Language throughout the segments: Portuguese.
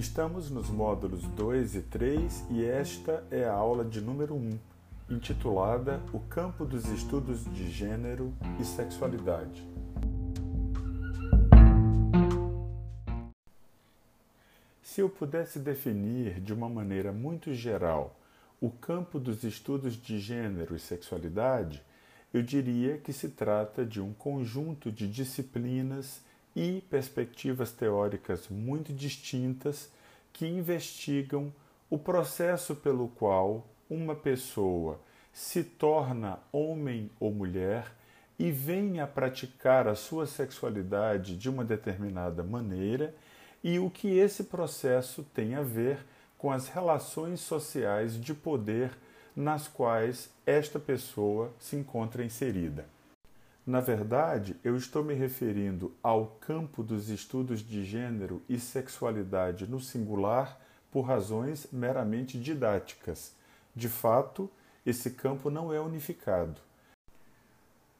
Estamos nos módulos 2 e 3 e esta é a aula de número 1, intitulada O Campo dos Estudos de Gênero e Sexualidade. Se eu pudesse definir de uma maneira muito geral o campo dos estudos de gênero e sexualidade, eu diria que se trata de um conjunto de disciplinas e perspectivas teóricas muito distintas que investigam o processo pelo qual uma pessoa se torna homem ou mulher e vem a praticar a sua sexualidade de uma determinada maneira e o que esse processo tem a ver com as relações sociais de poder nas quais esta pessoa se encontra inserida. Na verdade, eu estou me referindo ao campo dos estudos de gênero e sexualidade no singular por razões meramente didáticas. De fato, esse campo não é unificado.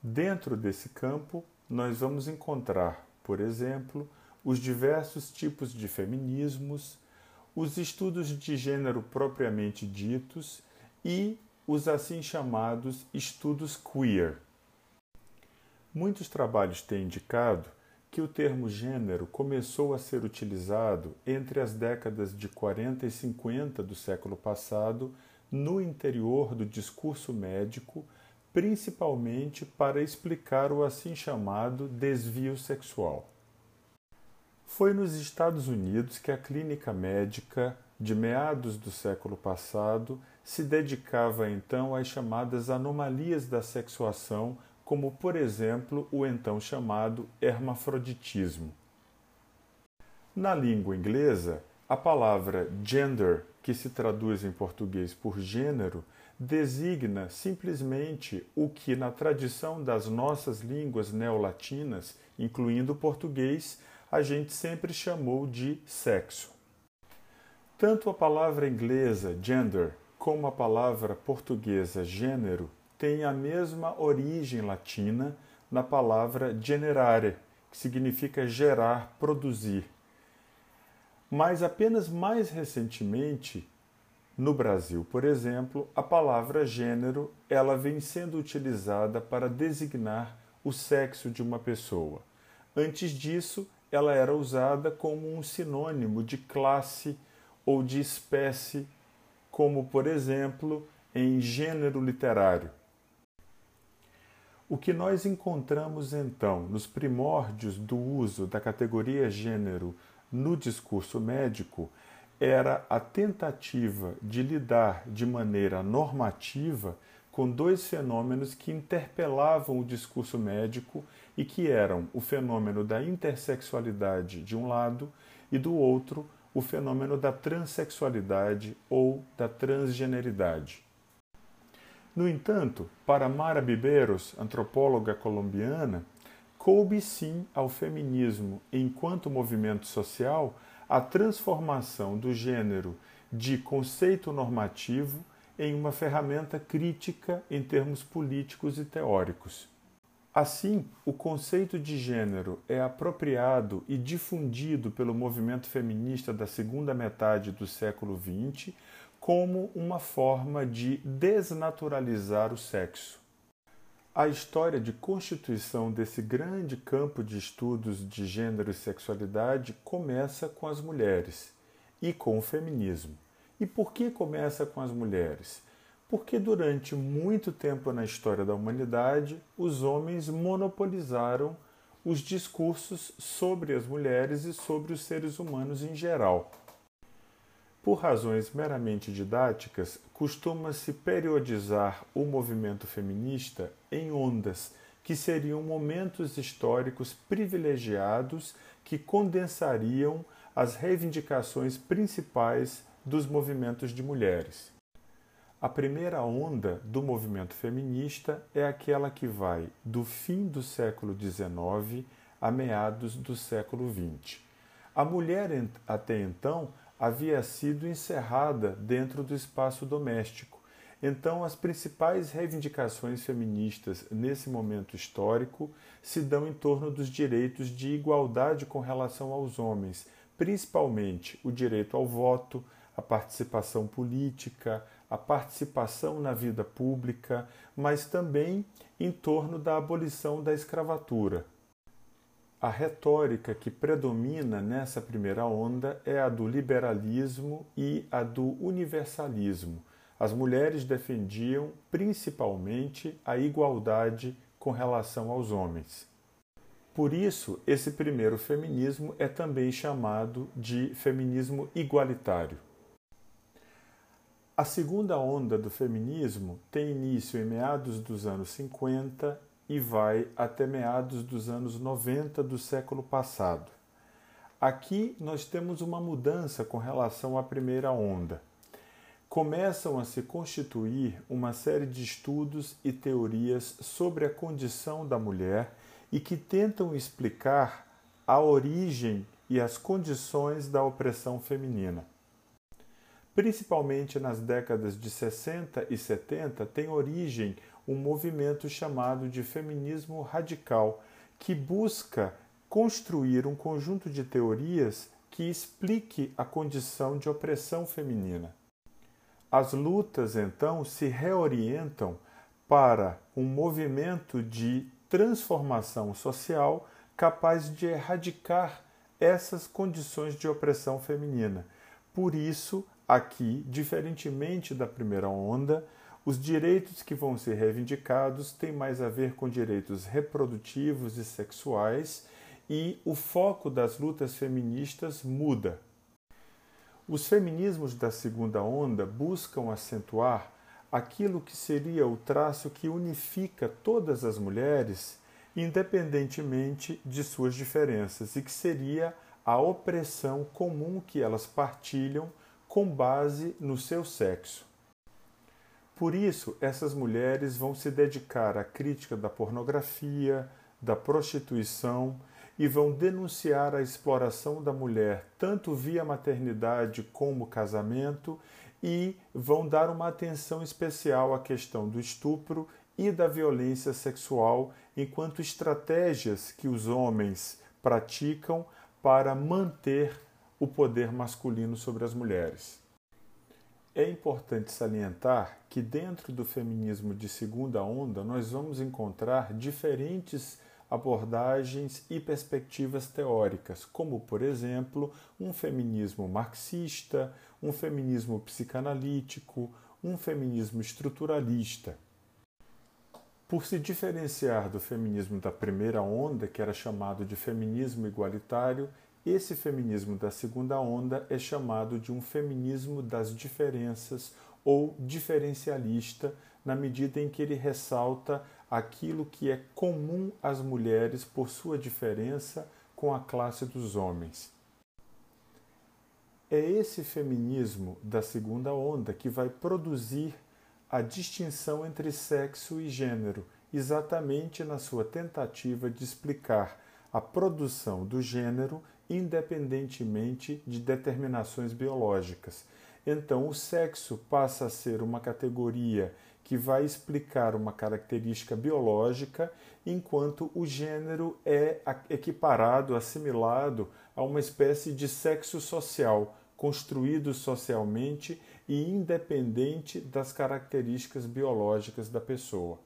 Dentro desse campo, nós vamos encontrar, por exemplo, os diversos tipos de feminismos, os estudos de gênero propriamente ditos e os assim chamados estudos queer. Muitos trabalhos têm indicado que o termo gênero começou a ser utilizado entre as décadas de 40 e 50 do século passado no interior do discurso médico, principalmente para explicar o assim chamado desvio sexual. Foi nos Estados Unidos que a clínica médica, de meados do século passado, se dedicava então às chamadas anomalias da sexuação, como por exemplo o então chamado hermafroditismo. Na língua inglesa, a palavra gender, que se traduz em português por gênero, designa simplesmente o que na tradição das nossas línguas neolatinas, incluindo o português, a gente sempre chamou de sexo. Tanto a palavra inglesa gender como a palavra portuguesa gênero têm a mesma origem latina na palavra generare, que significa gerar, produzir. Mas apenas mais recentemente, no Brasil, por exemplo, a palavra gênero ela vem sendo utilizada para designar o sexo de uma pessoa. Antes disso, ela era usada como um sinônimo de classe ou de espécie, como, por exemplo, em gênero literário. O que nós encontramos então nos primórdios do uso da categoria gênero no discurso médico era a tentativa de lidar de maneira normativa com dois fenômenos que interpelavam o discurso médico e que eram o fenômeno da intersexualidade de um lado e do outro o fenômeno da transexualidade ou da transgeneridade. No entanto, para Mara Bibeiros, antropóloga colombiana, coube sim ao feminismo, enquanto movimento social, a transformação do gênero de conceito normativo em uma ferramenta crítica em termos políticos e teóricos. Assim, o conceito de gênero é apropriado e difundido pelo movimento feminista da segunda metade do século XX como uma forma de desnaturalizar o sexo. A história de constituição desse grande campo de estudos de gênero e sexualidade começa com as mulheres e com o feminismo. E por que começa com as mulheres? Porque durante muito tempo na história da humanidade, os homens monopolizaram os discursos sobre as mulheres e sobre os seres humanos em geral. Por razões meramente didáticas, costuma-se periodizar o movimento feminista em ondas, que seriam momentos históricos privilegiados que condensariam as reivindicações principais dos movimentos de mulheres. A primeira onda do movimento feminista é aquela que vai do fim do século XIX a meados do século XX. A mulher, até então, havia sido encerrada dentro do espaço doméstico. Então, as principais reivindicações feministas nesse momento histórico se dão em torno dos direitos de igualdade com relação aos homens, principalmente o direito ao voto, a participação política, a participação na vida pública, mas também em torno da abolição da escravatura. A retórica que predomina nessa primeira onda é a do liberalismo e a do universalismo. As mulheres defendiam principalmente a igualdade com relação aos homens. Por isso, esse primeiro feminismo é também chamado de feminismo igualitário. A segunda onda do feminismo tem início em meados dos anos 50 e vai até meados dos anos 90 do século passado. Aqui nós temos uma mudança com relação à primeira onda. Começam a se constituir uma série de estudos e teorias sobre a condição da mulher e que tentam explicar a origem e as condições da opressão feminina principalmente nas décadas de 60 e 70, tem origem um movimento chamado de feminismo radical, que busca construir um conjunto de teorias que explique a condição de opressão feminina. As lutas, então, se reorientam para um movimento de transformação social capaz de erradicar essas condições de opressão feminina. Por isso, Aqui, diferentemente da primeira onda, os direitos que vão ser reivindicados têm mais a ver com direitos reprodutivos e sexuais e o foco das lutas feministas muda. Os feminismos da segunda onda buscam acentuar aquilo que seria o traço que unifica todas as mulheres, independentemente de suas diferenças, e que seria a opressão comum que elas partilham com base no seu sexo. Por isso, essas mulheres vão se dedicar à crítica da pornografia, da prostituição e vão denunciar a exploração da mulher tanto via maternidade como casamento e vão dar uma atenção especial à questão do estupro e da violência sexual enquanto estratégias que os homens praticam para manter o poder masculino sobre as mulheres. É importante salientar que, dentro do feminismo de segunda onda, nós vamos encontrar diferentes abordagens e perspectivas teóricas, como, por exemplo, um feminismo marxista, um feminismo psicanalítico, um feminismo estruturalista. Por se diferenciar do feminismo da primeira onda, que era chamado de feminismo igualitário, esse feminismo da segunda onda é chamado de um feminismo das diferenças ou diferencialista, na medida em que ele ressalta aquilo que é comum às mulheres por sua diferença com a classe dos homens. É esse feminismo da segunda onda que vai produzir a distinção entre sexo e gênero, exatamente na sua tentativa de explicar a produção do gênero independentemente de determinações biológicas. Então, o sexo passa a ser uma categoria que vai explicar uma característica biológica, enquanto o gênero é equiparado, assimilado a uma espécie de sexo social, construído socialmente e independente das características biológicas da pessoa.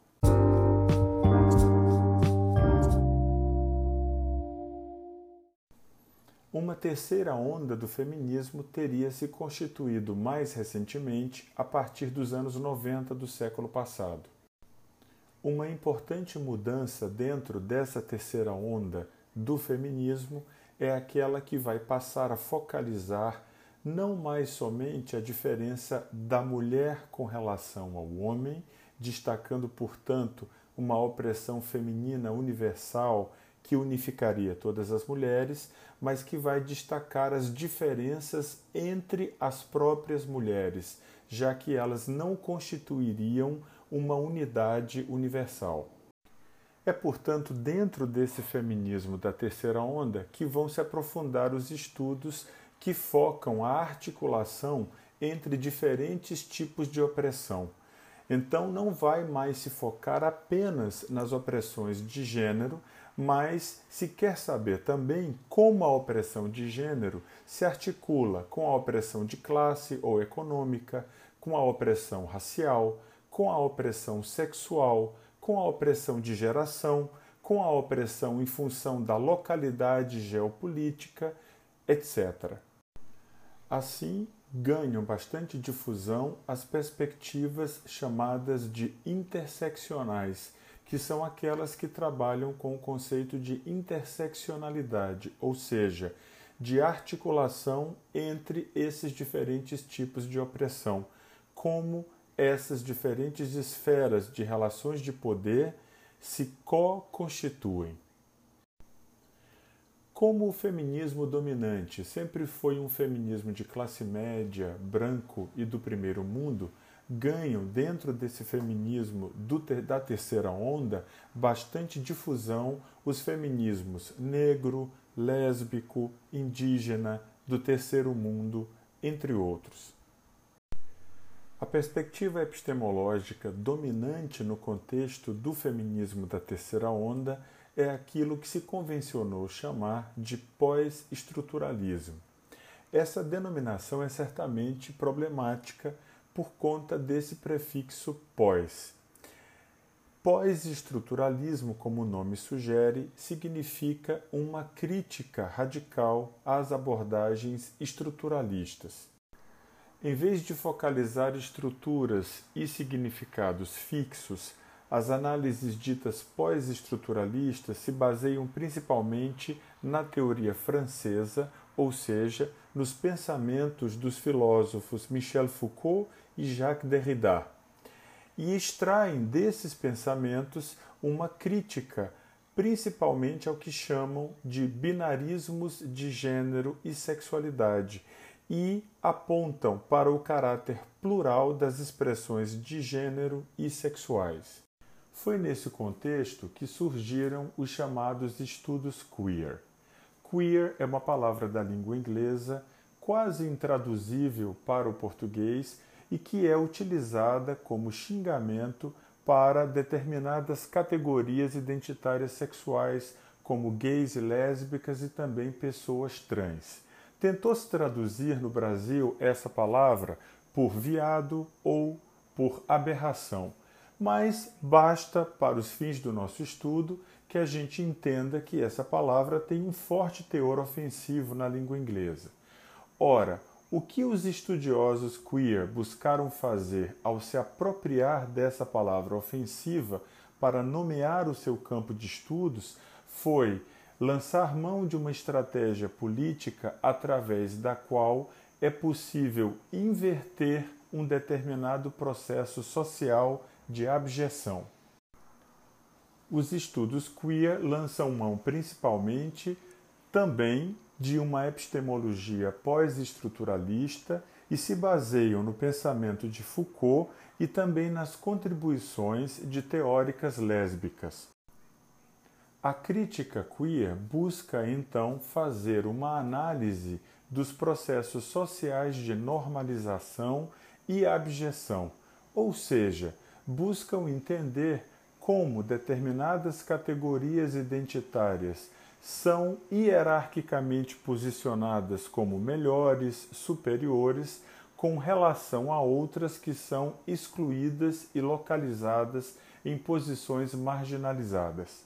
Uma terceira onda do feminismo teria se constituído mais recentemente, a partir dos anos 90 do século passado. Uma importante mudança dentro dessa terceira onda do feminismo é aquela que vai passar a focalizar não mais somente a diferença da mulher com relação ao homem, destacando, portanto, uma opressão feminina universal que unificaria todas as mulheres, mas que vai destacar as diferenças entre as próprias mulheres, já que elas não constituiriam uma unidade universal. É, portanto, dentro desse feminismo da terceira onda que vão se aprofundar os estudos que focam a articulação entre diferentes tipos de opressão. Então, não vai mais se focar apenas nas opressões de gênero, mas se quer saber também como a opressão de gênero se articula com a opressão de classe ou econômica, com a opressão racial, com a opressão sexual, com a opressão de geração, com a opressão em função da localidade geopolítica, etc. Assim, ganham bastante difusão as perspectivas chamadas de interseccionais, que são aquelas que trabalham com o conceito de interseccionalidade, ou seja, de articulação entre esses diferentes tipos de opressão, como essas diferentes esferas de relações de poder se co-constituem. Como o feminismo dominante sempre foi um feminismo de classe média, branco e do primeiro mundo, ganham dentro desse feminismo do, da terceira onda bastante difusão os feminismos negro, lésbico, indígena, do terceiro mundo, entre outros. A perspectiva epistemológica dominante no contexto do feminismo da terceira onda é aquilo que se convencionou chamar de pós-estruturalismo. Essa denominação é certamente problemática por conta desse prefixo pós. Pós-estruturalismo, como o nome sugere, significa uma crítica radical às abordagens estruturalistas. Em vez de focalizar estruturas e significados fixos, as análises ditas pós-estruturalistas se baseiam principalmente na teoria francesa, ou seja, nos pensamentos dos filósofos Michel Foucault e Jacques Derrida, e extraem desses pensamentos uma crítica principalmente ao que chamam de binarismos de gênero e sexualidade e apontam para o caráter plural das expressões de gênero e sexuais. Foi nesse contexto que surgiram os chamados estudos queer. Queer é uma palavra da língua inglesa quase intraduzível para o português e que é utilizada como xingamento para determinadas categorias identitárias sexuais, como gays e lésbicas e também pessoas trans. Tentou-se traduzir no Brasil essa palavra por viado ou por aberração mas basta, para os fins do nosso estudo, que a gente entenda que essa palavra tem um forte teor ofensivo na língua inglesa. Ora, o que os estudiosos queer buscaram fazer ao se apropriar dessa palavra ofensiva para nomear o seu campo de estudos foi lançar mão de uma estratégia política através da qual é possível inverter um determinado processo social de abjeção. Os estudos queer lançam mão principalmente também de uma epistemologia pós-estruturalista e se baseiam no pensamento de Foucault e também nas contribuições de teóricas lésbicas. A crítica queer busca então fazer uma análise dos processos sociais de normalização e abjeção, ou seja, buscam entender como determinadas categorias identitárias são hierarquicamente posicionadas como melhores, superiores, com relação a outras que são excluídas e localizadas em posições marginalizadas.